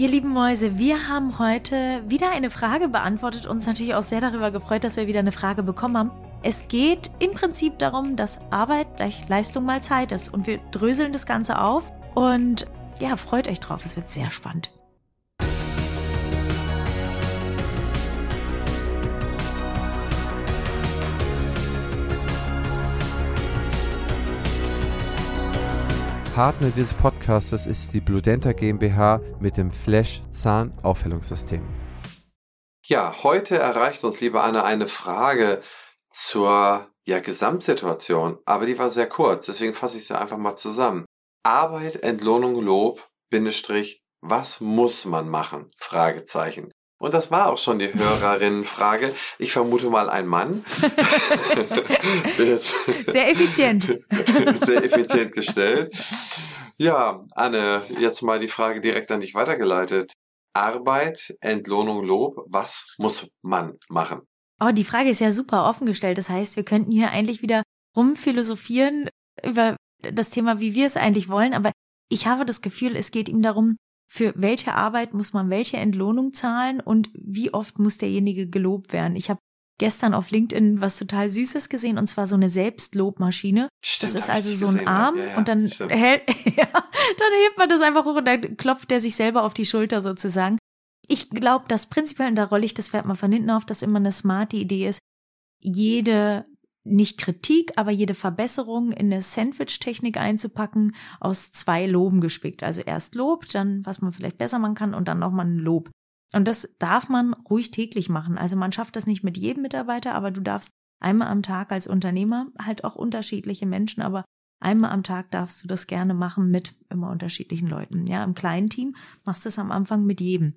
Ihr lieben Mäuse, wir haben heute wieder eine Frage beantwortet. Uns natürlich auch sehr darüber gefreut, dass wir wieder eine Frage bekommen haben. Es geht im Prinzip darum, dass Arbeit gleich Leistung mal Zeit ist. Und wir dröseln das Ganze auf. Und ja, freut euch drauf. Es wird sehr spannend. Partner dieses Podcastes ist die Bludenta GmbH mit dem Flash Zahnaufhellungssystem. Ja, heute erreicht uns, liebe Anne, eine Frage zur ja, Gesamtsituation, aber die war sehr kurz, deswegen fasse ich sie einfach mal zusammen. Arbeit, Entlohnung, Lob, Bindestrich, was muss man machen? Fragezeichen. Und das war auch schon die Hörerinnenfrage. Ich vermute mal ein Mann. sehr effizient. sehr effizient gestellt. Ja, Anne, jetzt mal die Frage direkt an dich weitergeleitet. Arbeit, Entlohnung, Lob, was muss man machen? Oh, die Frage ist ja super offen gestellt. Das heißt, wir könnten hier eigentlich wieder rumphilosophieren über das Thema, wie wir es eigentlich wollen. Aber ich habe das Gefühl, es geht ihm darum, für welche Arbeit muss man welche Entlohnung zahlen und wie oft muss derjenige gelobt werden. Ich habe gestern auf LinkedIn was total Süßes gesehen und zwar so eine Selbstlobmaschine. Stimmt, das ist also so ein Arm ja, ja, und dann hält, ja, dann hebt man das einfach hoch und dann klopft er sich selber auf die Schulter sozusagen. Ich glaube, dass prinzipiell, und da rolle ich das Pferd mal von hinten auf, dass immer eine smarte Idee ist, jede nicht Kritik, aber jede Verbesserung in eine Sandwich-Technik einzupacken, aus zwei Loben gespickt. Also erst Lob, dann was man vielleicht besser machen kann und dann nochmal ein Lob. Und das darf man ruhig täglich machen. Also man schafft das nicht mit jedem Mitarbeiter, aber du darfst einmal am Tag als Unternehmer, halt auch unterschiedliche Menschen, aber einmal am Tag darfst du das gerne machen mit immer unterschiedlichen Leuten. Ja, im kleinen Team machst du es am Anfang mit jedem.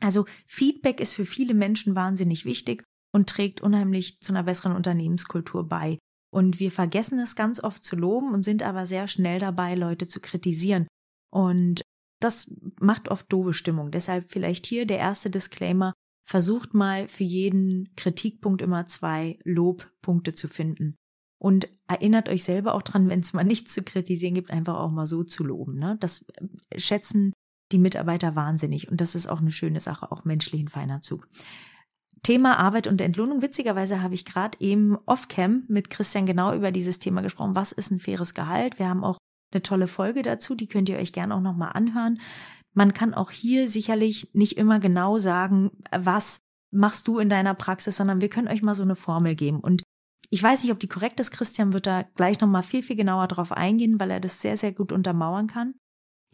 Also Feedback ist für viele Menschen wahnsinnig wichtig und trägt unheimlich zu einer besseren Unternehmenskultur bei. Und wir vergessen es ganz oft zu loben und sind aber sehr schnell dabei, Leute zu kritisieren. Und das macht oft doofe Stimmung. Deshalb vielleicht hier der erste Disclaimer. Versucht mal für jeden Kritikpunkt immer zwei Lobpunkte zu finden. Und erinnert euch selber auch dran, wenn es mal nichts zu kritisieren gibt, einfach auch mal so zu loben. Ne? Das schätzen die Mitarbeiter wahnsinnig. Und das ist auch eine schöne Sache, auch menschlich ein feiner Zug. Thema Arbeit und Entlohnung. Witzigerweise habe ich gerade eben off-cam mit Christian genau über dieses Thema gesprochen. Was ist ein faires Gehalt? Wir haben auch eine tolle Folge dazu, die könnt ihr euch gerne auch nochmal anhören. Man kann auch hier sicherlich nicht immer genau sagen, was machst du in deiner Praxis, sondern wir können euch mal so eine Formel geben. Und ich weiß nicht, ob die korrekt ist. Christian wird da gleich nochmal viel, viel genauer drauf eingehen, weil er das sehr, sehr gut untermauern kann.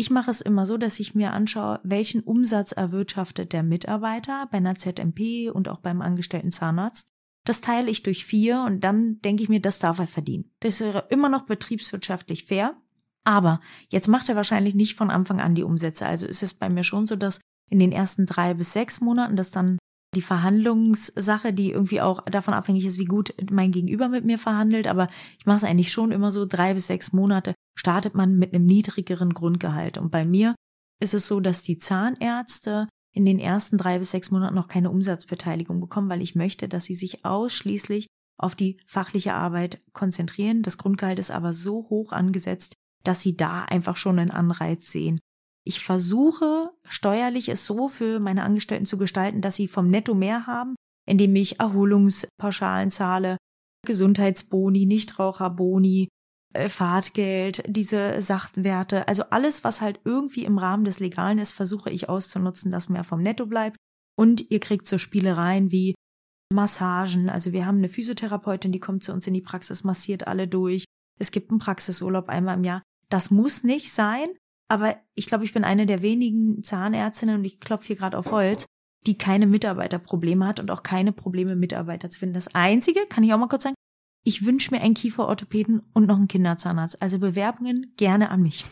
Ich mache es immer so, dass ich mir anschaue, welchen Umsatz erwirtschaftet der Mitarbeiter bei einer ZMP und auch beim angestellten Zahnarzt. Das teile ich durch vier und dann denke ich mir, das darf er verdienen. Das wäre immer noch betriebswirtschaftlich fair. Aber jetzt macht er wahrscheinlich nicht von Anfang an die Umsätze. Also ist es bei mir schon so, dass in den ersten drei bis sechs Monaten das dann die Verhandlungssache, die irgendwie auch davon abhängig ist, wie gut mein Gegenüber mit mir verhandelt. Aber ich mache es eigentlich schon immer so drei bis sechs Monate startet man mit einem niedrigeren Grundgehalt. Und bei mir ist es so, dass die Zahnärzte in den ersten drei bis sechs Monaten noch keine Umsatzbeteiligung bekommen, weil ich möchte, dass sie sich ausschließlich auf die fachliche Arbeit konzentrieren. Das Grundgehalt ist aber so hoch angesetzt, dass sie da einfach schon einen Anreiz sehen. Ich versuche steuerlich es so für meine Angestellten zu gestalten, dass sie vom Netto mehr haben, indem ich Erholungspauschalen zahle, Gesundheitsboni, Nichtraucherboni, äh, Fahrtgeld, diese Sachwerte, also alles, was halt irgendwie im Rahmen des Legalen ist, versuche ich auszunutzen, dass mehr vom Netto bleibt. Und ihr kriegt so Spielereien wie Massagen. Also wir haben eine Physiotherapeutin, die kommt zu uns in die Praxis, massiert alle durch. Es gibt einen Praxisurlaub einmal im Jahr. Das muss nicht sein, aber ich glaube, ich bin eine der wenigen Zahnärztinnen und ich klopfe hier gerade auf Holz, die keine Mitarbeiterprobleme hat und auch keine Probleme, Mitarbeiter zu finden. Das Einzige, kann ich auch mal kurz sagen, ich wünsche mir einen Kieferorthopäden und noch einen Kinderzahnarzt. Also Bewerbungen gerne an mich.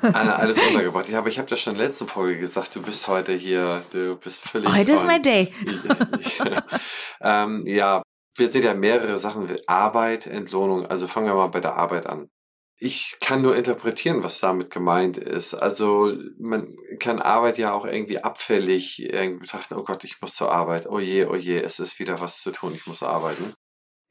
Anna, alles untergebracht. Ja, aber ich habe das schon in der letzten Folge gesagt, du bist heute hier, du bist völlig. Heute ist mein Day. ähm, ja, wir sehen ja mehrere Sachen. Arbeit, Entlohnung. Also fangen wir mal bei der Arbeit an. Ich kann nur interpretieren, was damit gemeint ist. Also man kann Arbeit ja auch irgendwie abfällig irgendwie betrachten. Oh Gott, ich muss zur Arbeit. Oh je, oh je, es ist wieder was zu tun. Ich muss arbeiten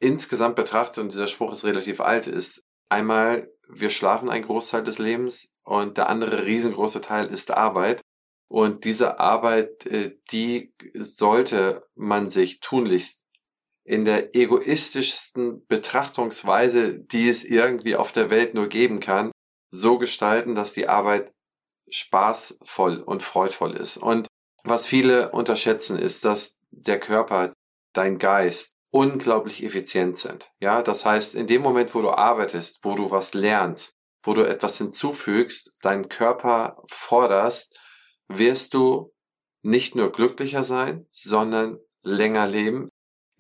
insgesamt betrachtet, und dieser Spruch ist relativ alt, ist einmal, wir schlafen einen Großteil des Lebens und der andere riesengroße Teil ist Arbeit. Und diese Arbeit, äh, die sollte man sich tunlichst in der egoistischsten Betrachtungsweise, die es irgendwie auf der Welt nur geben kann, so gestalten, dass die Arbeit spaßvoll und freudvoll ist. Und was viele unterschätzen, ist, dass der Körper, dein Geist unglaublich effizient sind. Ja, das heißt, in dem Moment, wo du arbeitest, wo du was lernst, wo du etwas hinzufügst, deinen Körper forderst, wirst du nicht nur glücklicher sein, sondern länger leben.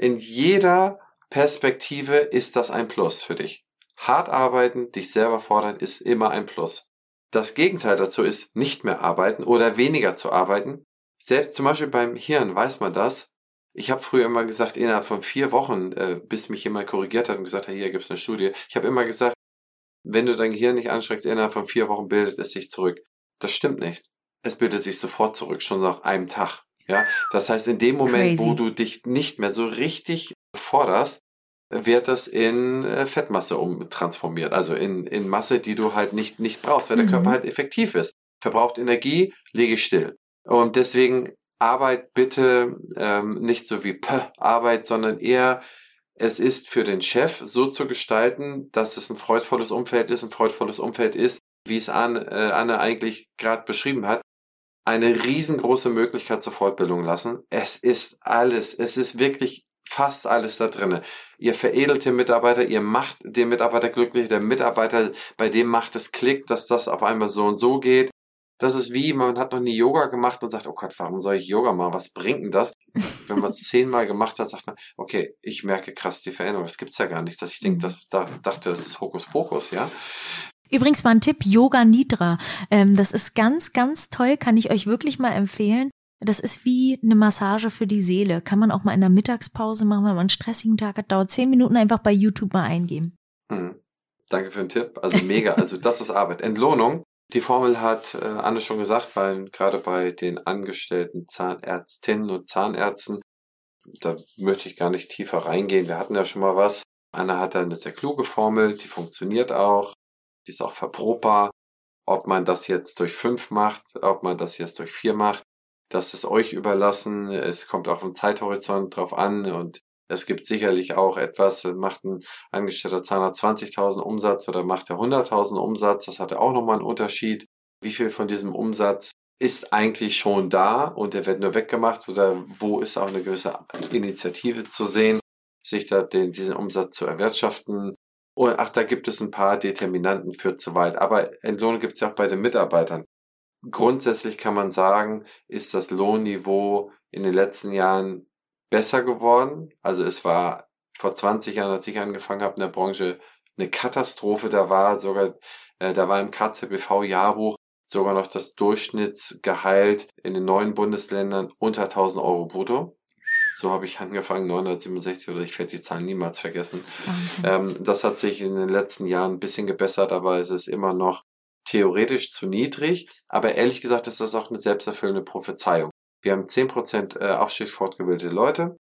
In jeder Perspektive ist das ein Plus für dich. Hart arbeiten, dich selber fordern, ist immer ein Plus. Das Gegenteil dazu ist nicht mehr arbeiten oder weniger zu arbeiten. Selbst zum Beispiel beim Hirn weiß man das. Ich habe früher immer gesagt, innerhalb von vier Wochen, äh, bis mich jemand korrigiert hat und gesagt hat, hier gibt es eine Studie. Ich habe immer gesagt, wenn du dein Gehirn nicht anstrengst, innerhalb von vier Wochen bildet es sich zurück. Das stimmt nicht. Es bildet sich sofort zurück, schon nach einem Tag. Ja, das heißt, in dem Moment, Crazy. wo du dich nicht mehr so richtig forderst, wird das in äh, Fettmasse umtransformiert. Also in, in Masse, die du halt nicht, nicht brauchst, weil der mhm. Körper halt effektiv ist. Verbraucht Energie, lege still. Und deswegen Arbeit bitte ähm, nicht so wie P Arbeit, sondern eher es ist für den Chef so zu gestalten, dass es ein freudvolles Umfeld ist, ein freudvolles Umfeld ist, wie es Anne, äh, Anne eigentlich gerade beschrieben hat, eine riesengroße Möglichkeit zur Fortbildung lassen. Es ist alles, es ist wirklich fast alles da drinne. Ihr veredelt den Mitarbeiter, ihr macht den Mitarbeiter glücklich, der Mitarbeiter, bei dem macht es Klick, dass das auf einmal so und so geht. Das ist wie, man hat noch nie Yoga gemacht und sagt, oh Gott, warum soll ich Yoga machen? Was bringt denn das? Wenn man es zehnmal gemacht hat, sagt man, okay, ich merke krass die Veränderung. Das gibt's ja gar nicht, dass ich denke, mhm. das da, dachte, das ist Hokuspokus, ja. Übrigens mal ein Tipp, Yoga Nidra. Ähm, das ist ganz, ganz toll, kann ich euch wirklich mal empfehlen. Das ist wie eine Massage für die Seele. Kann man auch mal in der Mittagspause machen, wenn man einen stressigen Tag hat. Dauert zehn Minuten einfach bei YouTube mal eingeben. Hm. Danke für den Tipp. Also mega. Also das ist Arbeit. Entlohnung. Die Formel hat äh, Anne schon gesagt, weil gerade bei den angestellten Zahnärztinnen und Zahnärzten, da möchte ich gar nicht tiefer reingehen. Wir hatten ja schon mal was. Anne hat da eine sehr kluge Formel, die funktioniert auch. Die ist auch verprobbar. Ob man das jetzt durch fünf macht, ob man das jetzt durch vier macht, das ist euch überlassen. Es kommt auch im Zeithorizont drauf an und es gibt sicherlich auch etwas, macht ein Angestellter Zahnarzt 20.000 Umsatz oder macht er 100.000 Umsatz. Das hat auch nochmal einen Unterschied. Wie viel von diesem Umsatz ist eigentlich schon da und der wird nur weggemacht oder wo ist auch eine gewisse Initiative zu sehen, sich da den, diesen Umsatz zu erwirtschaften. Und ach, da gibt es ein paar Determinanten für zu weit. Aber Entlohn gibt es ja auch bei den Mitarbeitern grundsätzlich kann man sagen, ist das Lohnniveau in den letzten Jahren besser geworden. Also es war vor 20 Jahren, als ich angefangen habe in der Branche, eine Katastrophe. Da war sogar, äh, da war im KZBV-Jahrbuch sogar noch das Durchschnittsgehalt in den neuen Bundesländern unter 1000 Euro brutto. So habe ich angefangen, 967 oder ich werde die Zahlen niemals vergessen. Ähm, das hat sich in den letzten Jahren ein bisschen gebessert, aber es ist immer noch theoretisch zu niedrig, aber ehrlich gesagt ist das auch eine selbsterfüllende Prophezeiung. Wir haben 10% äh, aufstiegsfortgebildete Leute.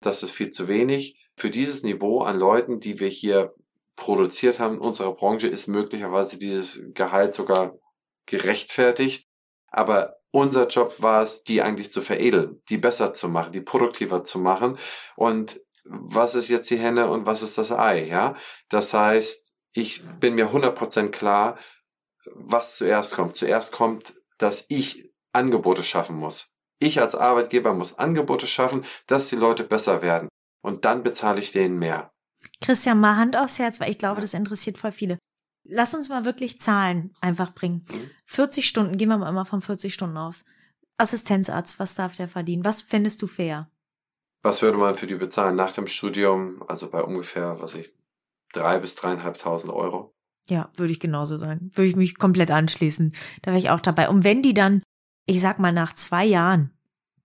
Das ist viel zu wenig. Für dieses Niveau an Leuten, die wir hier produziert haben in unserer Branche, ist möglicherweise dieses Gehalt sogar gerechtfertigt. Aber unser Job war es, die eigentlich zu veredeln, die besser zu machen, die produktiver zu machen. Und was ist jetzt die Henne und was ist das Ei? Ja, das heißt, ich bin mir 100% klar, was zuerst kommt. Zuerst kommt, dass ich Angebote schaffen muss. Ich als Arbeitgeber muss Angebote schaffen, dass die Leute besser werden. Und dann bezahle ich denen mehr. Christian, mal Hand aufs Herz, weil ich glaube, das interessiert voll viele. Lass uns mal wirklich Zahlen einfach bringen. 40 mhm. Stunden, gehen wir mal immer von 40 Stunden aus. Assistenzarzt, was darf der verdienen? Was findest du fair? Was würde man für die bezahlen nach dem Studium? Also bei ungefähr, was ich, drei bis dreieinhalbtausend Euro. Ja, würde ich genauso sagen. Würde ich mich komplett anschließen. Da wäre ich auch dabei. Und wenn die dann, ich sag mal, nach zwei Jahren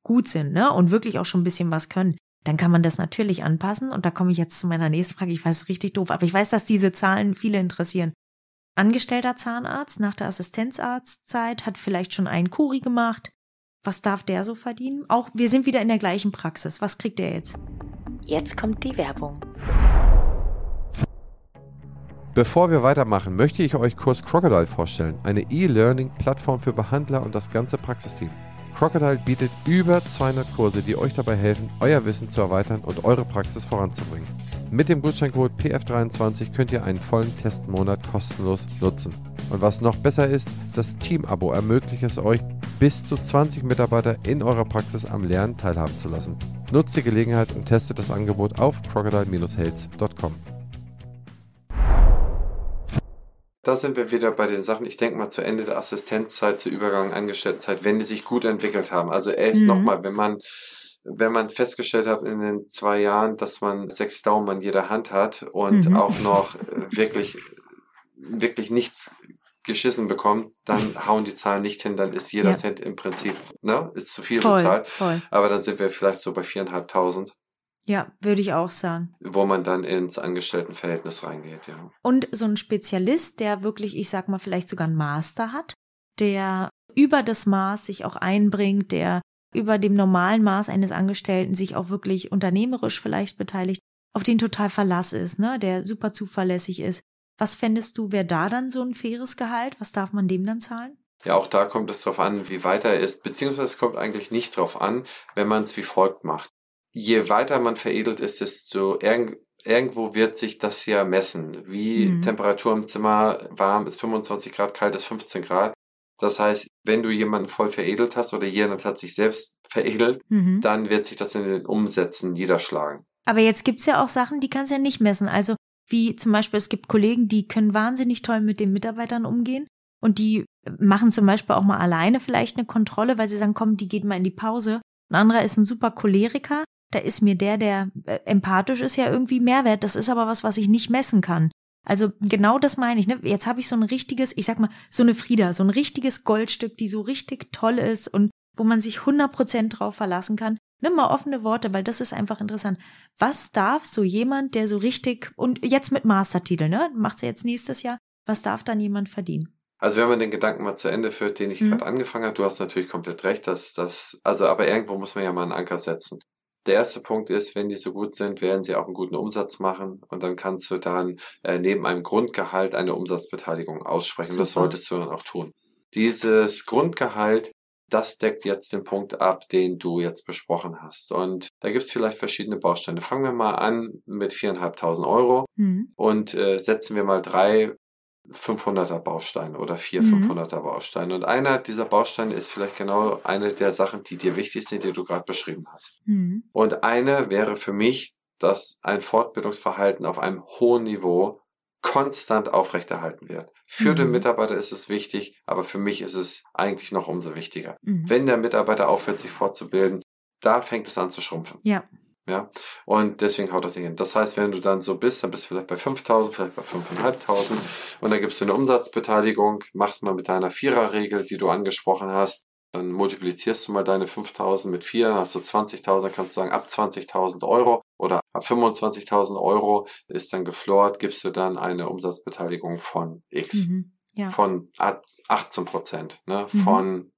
gut sind, ne, und wirklich auch schon ein bisschen was können, dann kann man das natürlich anpassen. Und da komme ich jetzt zu meiner nächsten Frage. Ich weiß, richtig doof, aber ich weiß, dass diese Zahlen viele interessieren. Angestellter Zahnarzt nach der Assistenzarztzeit hat vielleicht schon einen Kuri gemacht. Was darf der so verdienen? Auch wir sind wieder in der gleichen Praxis. Was kriegt der jetzt? Jetzt kommt die Werbung. Bevor wir weitermachen, möchte ich euch kurz Crocodile vorstellen, eine E-Learning-Plattform für Behandler und das ganze Praxisteam. Crocodile bietet über 200 Kurse, die euch dabei helfen, euer Wissen zu erweitern und eure Praxis voranzubringen. Mit dem Gutscheincode PF23 könnt ihr einen vollen Testmonat kostenlos nutzen. Und was noch besser ist, das Team-Abo ermöglicht es euch, bis zu 20 Mitarbeiter in eurer Praxis am Lernen teilhaben zu lassen. Nutzt die Gelegenheit und testet das Angebot auf crocodile-health.com. Da sind wir wieder bei den Sachen, ich denke mal zu Ende der Assistenzzeit, zur Übergang Angestelltenzeit, wenn die sich gut entwickelt haben. Also erst Mhm. nochmal, wenn man, wenn man festgestellt hat in den zwei Jahren, dass man sechs Daumen an jeder Hand hat und Mhm. auch noch äh, wirklich, wirklich nichts geschissen bekommt, dann hauen die Zahlen nicht hin, dann ist jeder Ja. Cent im Prinzip, ne, ist zu viel Voll, bezahlt. voll. Aber dann sind wir vielleicht so bei viereinhalbtausend, Ja, würde ich auch sagen. wo man dann ins Angestelltenverhältnis reingeht, ja. Und so ein Spezialist, der wirklich, ich sag mal, vielleicht sogar einen Master hat, der über das Maß sich auch einbringt, der über dem normalen Maß eines Angestellten sich auch wirklich unternehmerisch vielleicht beteiligt, auf den total Verlass ist, ne, der super zuverlässig ist. Was fändest du, wäre da dann so ein faires Gehalt? Was darf man dem dann zahlen? Ja, auch da kommt es darauf an, wie weit er ist, beziehungsweise es kommt eigentlich nicht drauf an, wenn man es wie folgt macht. Je weiter man veredelt ist, desto irgend, irgendwo wird sich das ja messen. Wie Mhm. Temperatur im Zimmer warm ist 25 Grad, kalt ist 15 Grad. Das heißt, wenn du jemanden voll veredelt hast oder jemand hat sich selbst veredelt, Mhm. dann wird sich das in den Umsätzen niederschlagen. Aber jetzt gibt's ja auch Sachen, die kannst du ja nicht messen. Also wie zum Beispiel, es gibt Kollegen, die können wahnsinnig toll mit den Mitarbeitern umgehen und die machen zum Beispiel auch mal alleine vielleicht eine Kontrolle, weil sie sagen, komm, die geht mal in die Pause. Ein anderer ist ein super Choleriker. Da ist mir der, der äh, empathisch ist, ja irgendwie Mehrwert. Das ist aber was, was ich nicht messen kann. Also genau das meine ich. Ne? Jetzt habe ich so ein richtiges, ich sag mal, so eine Frieda, so ein richtiges Goldstück, die so richtig toll ist und wo man sich 100% drauf verlassen kann. Nimm mal offene Worte, weil das ist einfach interessant. Was darf so jemand, der so richtig, und jetzt mit Mastertitel, ne? Macht sie jetzt nächstes Jahr, was darf dann jemand verdienen? Also wenn man den Gedanken mal zu Ende führt, den ich Mhm. gerade angefangen habe, du hast natürlich komplett recht, dass das, also aber irgendwo muss man ja mal einen Anker setzen. Der erste Punkt ist, wenn die so gut sind, werden sie auch einen guten Umsatz machen und dann kannst du dann äh, neben einem Grundgehalt eine Umsatzbeteiligung aussprechen. Das Super. solltest du dann auch tun. Dieses Grundgehalt, das deckt jetzt den Punkt ab, den du jetzt besprochen hast. Und da gibt es vielleicht verschiedene Bausteine. Fangen wir mal an mit 4.500 Euro Hm. und äh, setzen wir mal drei 500er Bausteine oder vier Mhm. 500er Bausteine. Und einer dieser Bausteine ist vielleicht genau eine der Sachen, die dir wichtig sind, die du gerade beschrieben hast. Hm. Und eine wäre für mich, dass ein Fortbildungsverhalten auf einem hohen Niveau konstant aufrechterhalten wird. Für den Mhm. Mitarbeiter ist es wichtig, aber für mich ist es eigentlich noch umso wichtiger. Hm. Wenn der Mitarbeiter aufhört, sich fortzubilden, da fängt es an zu schrumpfen. Ja. Ja, und deswegen haut das nicht hin. Das heißt, wenn du dann so bist, dann bist du vielleicht bei 5000, vielleicht bei 5500 und dann gibst du eine Umsatzbeteiligung, machst mal mit deiner Viererregel, die du angesprochen hast, dann multiplizierst du mal deine 5000 mit 4, dann hast du 20.000, dann kannst du sagen, ab 20.000 Euro oder ab 25.000 Euro ist dann geflort, gibst du dann eine Umsatzbeteiligung von X, Mhm. Ja. von 18 Prozent, ne, Mhm. von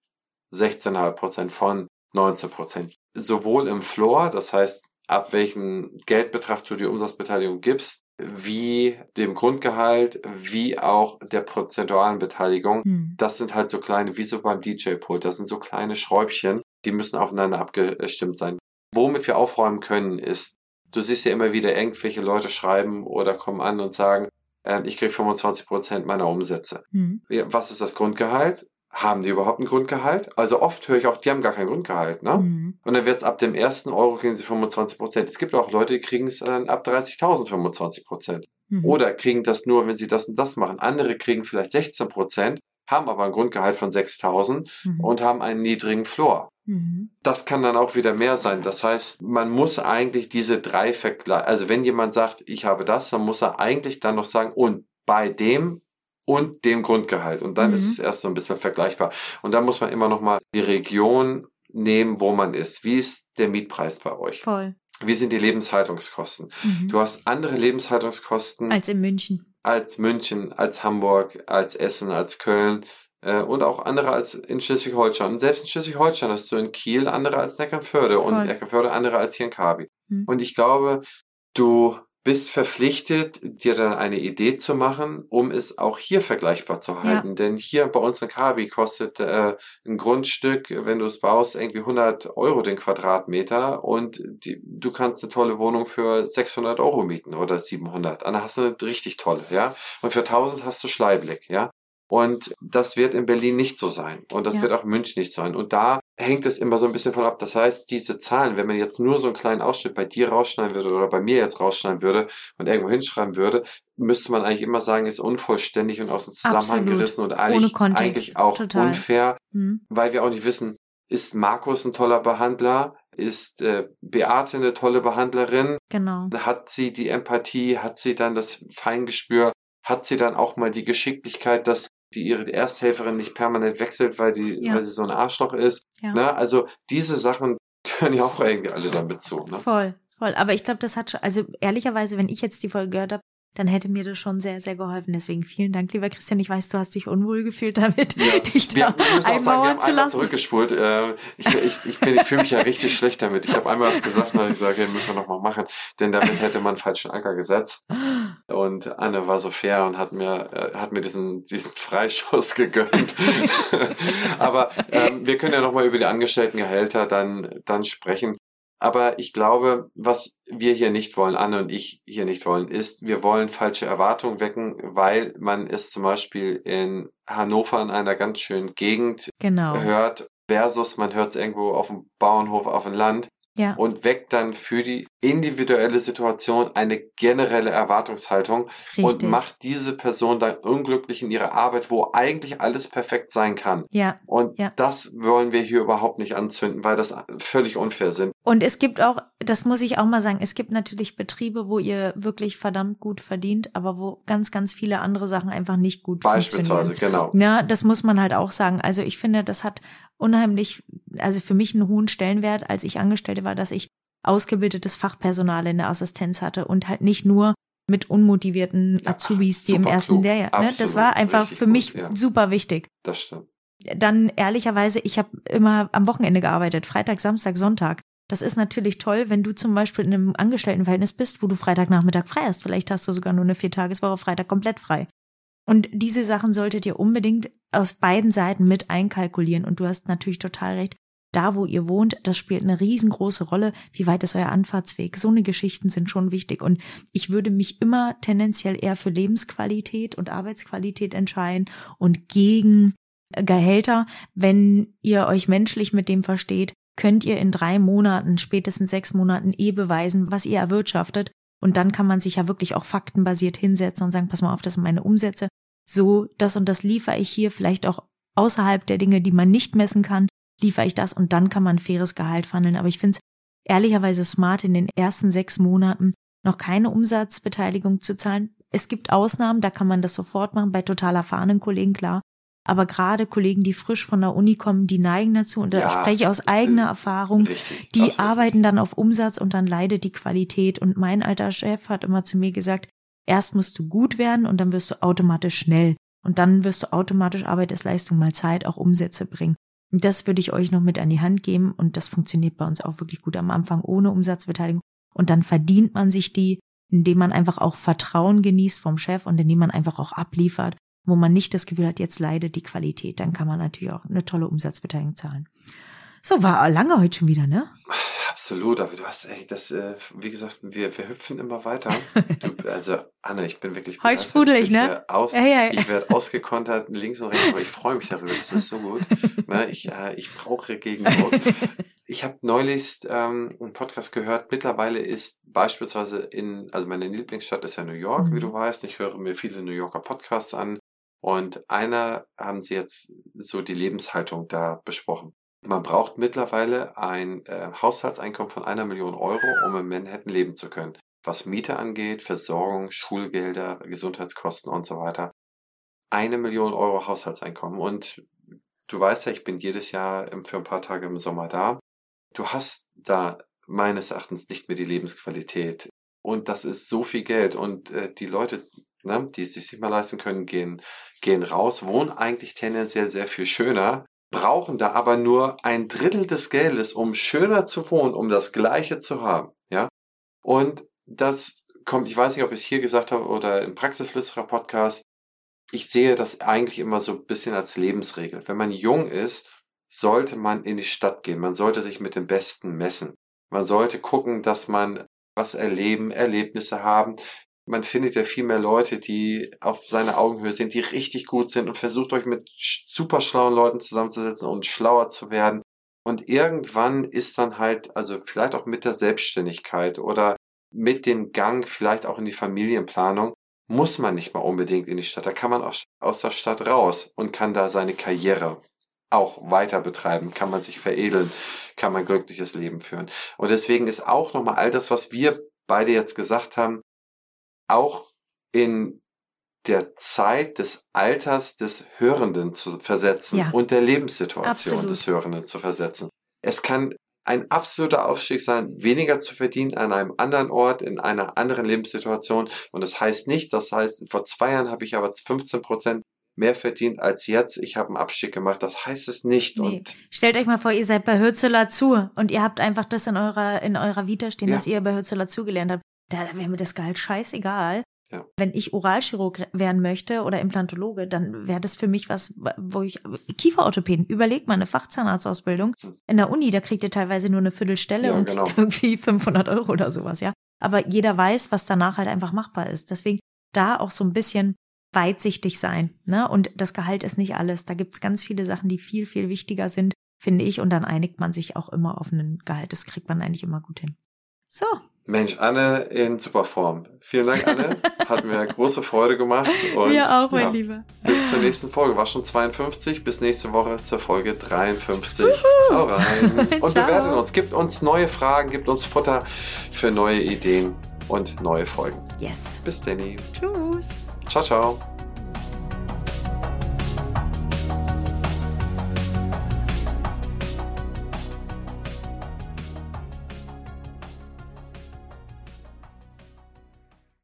16,5 Prozent, von 19 Prozent. Sowohl im Floor, das heißt, ab welchem Geldbetrag du die Umsatzbeteiligung gibst, wie dem Grundgehalt, wie auch der prozentualen Beteiligung. Hm. Das sind halt so kleine, wie so beim DJ-Pult, das sind so kleine Schräubchen, die müssen aufeinander abgestimmt sein. Womit wir aufräumen können, ist, du siehst ja immer wieder irgendwelche Leute schreiben oder kommen an und sagen, äh, ich kriege 25 Prozent meiner Umsätze. Hm. Ja, Was ist das Grundgehalt? Haben die überhaupt ein Grundgehalt? Also oft höre ich auch, die haben gar kein Grundgehalt, ne? Hm. Und dann wird's ab dem ersten Euro kriegen sie 25 Prozent. Es gibt auch Leute, die kriegen es dann ab 30.000 25 Prozent. Mhm. Oder kriegen das nur, wenn sie das und das machen. Andere kriegen vielleicht 16 Prozent, haben aber ein Grundgehalt von 6.000 Mhm. und haben einen niedrigen Floor. Mhm. Das kann dann auch wieder mehr sein. Das heißt, man muss eigentlich diese drei vergleichen. Also wenn jemand sagt, ich habe das, dann muss er eigentlich dann noch sagen, und bei dem und dem Grundgehalt. Und dann Mhm. ist es erst so ein bisschen vergleichbar. Und dann muss man immer noch mal die Region nehmen, wo man ist. Wie ist der Mietpreis bei euch? Voll. Wie sind die Lebenshaltungskosten? Mhm. Du hast andere Lebenshaltungskosten Als in München. als München, als Hamburg, als Essen, als Köln äh, und auch andere als in Schleswig-Holstein. Und selbst in Schleswig-Holstein hast du in Kiel andere als Neckernförde und Voll. Neckernförde andere als hier in Kabi. Hm. Und ich glaube, du bist verpflichtet, dir dann eine Idee zu machen, um es auch hier vergleichbar zu halten. Ja. Denn hier bei uns in Kabi kostet äh, ein Grundstück, wenn du es baust, irgendwie 100 Euro den Quadratmeter und die, du kannst eine tolle Wohnung für 600 Euro mieten oder 700. Dann hast du eine richtig tolle, ja. Und für 1000 hast du Schleiblick, ja. Und das wird in Berlin nicht so sein. Und das ja. wird auch in München nicht so sein. Und da hängt es immer so ein bisschen von ab. Das heißt, diese Zahlen, wenn man jetzt nur so einen kleinen Ausschnitt bei dir rausschneiden würde oder bei mir jetzt rausschneiden würde und irgendwo hinschreiben würde, müsste man eigentlich immer sagen, ist unvollständig und aus dem Zusammenhang Absolut. gerissen und eigentlich, eigentlich auch Total. unfair, mhm. weil wir auch nicht wissen, ist Markus ein toller Behandler? Ist äh, Beate eine tolle Behandlerin? Genau. Hat sie die Empathie? Hat sie dann das Feingespür? Hat sie dann auch mal die Geschicklichkeit, dass die ihre Ersthelferin nicht permanent wechselt, weil die, ja. weil sie so ein Arschloch ist. Ja. Ne? Also diese Sachen können ja auch irgendwie alle damit zu. Ne? Voll, voll. Aber ich glaube, das hat schon, also ehrlicherweise, wenn ich jetzt die Folge gehört habe, dann hätte mir das schon sehr, sehr geholfen. Deswegen vielen Dank, lieber Christian. Ich weiß, du hast dich unwohl gefühlt damit, ja. dich da wir, wir einmauern sagen, wir zu lassen. zurückgespult. Äh, ich, ich, ich, ich fühle mich ja richtig schlecht damit. Ich habe einmal was gesagt, und ich sage, müssen wir nochmal machen. Denn damit hätte man falschen Anker gesetzt. Und Anne war so fair und hat mir, äh, hat mir diesen, diesen Freischuss gegönnt. Aber ähm, wir können ja nochmal über die Angestelltengehälter dann, dann sprechen. Aber ich glaube, was wir hier nicht wollen, Anne und ich hier nicht wollen, ist, wir wollen falsche Erwartungen wecken, weil man es zum Beispiel in Hannover in einer ganz schönen Gegend genau. hört, versus man hört es irgendwo auf dem Bauernhof auf dem Land ja. und weckt dann für die individuelle Situation eine generelle Erwartungshaltung Richtig. und macht diese Person dann unglücklich in ihrer Arbeit, wo eigentlich alles perfekt sein kann. Ja. Und ja. das wollen wir hier überhaupt nicht anzünden, weil das völlig unfair sind. Und es gibt auch, das muss ich auch mal sagen, es gibt natürlich Betriebe, wo ihr wirklich verdammt gut verdient, aber wo ganz, ganz viele andere Sachen einfach nicht gut Beispielsweise, genau. Ja, das muss man halt auch sagen. Also ich finde, das hat unheimlich, also für mich einen hohen Stellenwert, als ich Angestellte war, dass ich ausgebildetes Fachpersonal in der Assistenz hatte und halt nicht nur mit unmotivierten Azubis, die im ersten Lehrjahr. Ne? Das war einfach für gut, mich ja. super wichtig. Das stimmt. Dann ehrlicherweise, ich habe immer am Wochenende gearbeitet, Freitag, Samstag, Sonntag. Das ist natürlich toll, wenn du zum Beispiel in einem Angestelltenverhältnis bist, wo du Freitagnachmittag frei hast. Vielleicht hast du sogar nur eine Viertageswoche, Freitag komplett frei. Und diese Sachen solltet ihr unbedingt aus beiden Seiten mit einkalkulieren. Und du hast natürlich total recht. Da, wo ihr wohnt, das spielt eine riesengroße Rolle. Wie weit ist euer Anfahrtsweg? So eine Geschichten sind schon wichtig. Und ich würde mich immer tendenziell eher für Lebensqualität und Arbeitsqualität entscheiden und gegen Gehälter. Wenn ihr euch menschlich mit dem versteht, könnt ihr in drei Monaten, spätestens sechs Monaten eh beweisen, was ihr erwirtschaftet. Und dann kann man sich ja wirklich auch faktenbasiert hinsetzen und sagen, pass mal auf, das sind meine Umsätze. So, das und das liefere ich hier, vielleicht auch außerhalb der Dinge, die man nicht messen kann liefere ich das und dann kann man ein faires Gehalt verhandeln. Aber ich finde es ehrlicherweise smart, in den ersten sechs Monaten noch keine Umsatzbeteiligung zu zahlen. Es gibt Ausnahmen, da kann man das sofort machen, bei total erfahrenen Kollegen, klar. Aber gerade Kollegen, die frisch von der Uni kommen, die neigen dazu, und da ja, spreche ich aus eigener Erfahrung, richtig, die arbeiten dann auf Umsatz und dann leidet die Qualität. Und mein alter Chef hat immer zu mir gesagt, erst musst du gut werden und dann wirst du automatisch schnell. Und dann wirst du automatisch Arbeit ist Leistung mal Zeit auch Umsätze bringen. Das würde ich euch noch mit an die Hand geben und das funktioniert bei uns auch wirklich gut am Anfang ohne Umsatzbeteiligung. Und dann verdient man sich die, indem man einfach auch Vertrauen genießt vom Chef und indem man einfach auch abliefert, wo man nicht das Gefühl hat, jetzt leidet die Qualität. Dann kann man natürlich auch eine tolle Umsatzbeteiligung zahlen. So, war lange heute schon wieder, ne? Absolut, aber du hast, ey, das, äh, wie gesagt, wir, wir hüpfen immer weiter. Du, also, Anne, ich bin wirklich Heute sprudel ich, ne? Aus, ja, ja. Ich werde ausgekontert links und rechts, aber ich freue mich darüber. Das ist so gut. ne? Ich, äh, ich brauche Gegendruck. Ich habe neulich ähm, einen Podcast gehört. Mittlerweile ist beispielsweise in, also meine Lieblingsstadt ist ja New York, mhm. wie du weißt. Ich höre mir viele New Yorker Podcasts an. Und einer haben sie jetzt so die Lebenshaltung da besprochen. Man braucht mittlerweile ein äh, Haushaltseinkommen von einer Million Euro, um in Manhattan leben zu können. Was Miete angeht, Versorgung, Schulgelder, Gesundheitskosten und so weiter. Eine Million Euro Haushaltseinkommen. Und du weißt ja, ich bin jedes Jahr für ein paar Tage im Sommer da. Du hast da meines Erachtens nicht mehr die Lebensqualität. Und das ist so viel Geld. Und äh, die Leute, ne, die es sich nicht mehr leisten können, gehen, gehen raus, wohnen eigentlich tendenziell sehr viel schöner brauchen da aber nur ein Drittel des Geldes, um schöner zu wohnen, um das Gleiche zu haben. Ja? Und das kommt, ich weiß nicht, ob ich es hier gesagt habe oder im Praxisflüsterer Podcast, ich sehe das eigentlich immer so ein bisschen als Lebensregel. Wenn man jung ist, sollte man in die Stadt gehen. Man sollte sich mit dem Besten messen. Man sollte gucken, dass man was erleben, Erlebnisse haben. Man findet ja viel mehr Leute, die auf seiner Augenhöhe sind, die richtig gut sind und versucht euch mit super schlauen Leuten zusammenzusetzen und schlauer zu werden. Und irgendwann ist dann halt, also vielleicht auch mit der Selbstständigkeit oder mit dem Gang vielleicht auch in die Familienplanung, muss man nicht mal unbedingt in die Stadt. Da kann man aus, aus der Stadt raus und kann da seine Karriere auch weiter betreiben, kann man sich veredeln, kann man glückliches Leben führen. Und deswegen ist auch nochmal all das, was wir beide jetzt gesagt haben, auch in der Zeit des Alters des Hörenden zu versetzen ja. und der Lebenssituation Absolut. des Hörenden zu versetzen. Es kann ein absoluter Aufstieg sein, weniger zu verdienen an einem anderen Ort, in einer anderen Lebenssituation. Und das heißt nicht, das heißt, vor zwei Jahren habe ich aber 15 Prozent mehr verdient als jetzt. Ich habe einen Abstieg gemacht. Das heißt es nicht. Nee. Und Stellt euch mal vor, ihr seid bei Hürzeler zu und ihr habt einfach das in eurer, in eurer Vita stehen, ja. dass ihr bei Hürzeler zugelernt habt. Da, da wäre mir das Gehalt scheißegal. Ja. Wenn ich Oralchirurg werden möchte oder Implantologe, dann wäre das für mich was, wo ich Kieferorthopäden, überlegt mal eine Fachzahnarztausbildung. Hm. In der Uni, da kriegt ihr teilweise nur eine Viertelstelle ja, und genau. irgendwie 500 Euro oder sowas, ja. Aber jeder weiß, was danach halt einfach machbar ist. Deswegen da auch so ein bisschen weitsichtig sein. Ne? Und das Gehalt ist nicht alles. Da gibt's ganz viele Sachen, die viel, viel wichtiger sind, finde ich. Und dann einigt man sich auch immer auf einen Gehalt. Das kriegt man eigentlich immer gut hin. So. Mensch, Anne in super Form. Vielen Dank, Anne. Hat mir große Freude gemacht. Und, Mir auch, mein ja, Lieber. Bis zur nächsten Folge. War schon 52. Bis nächste Woche zur Folge 53. Hau rein. Und bewertet uns. Gibt uns neue Fragen. Gibt uns Futter für neue Ideen und neue Folgen. Yes. Bis Danny. Tschüss. Ciao, ciao.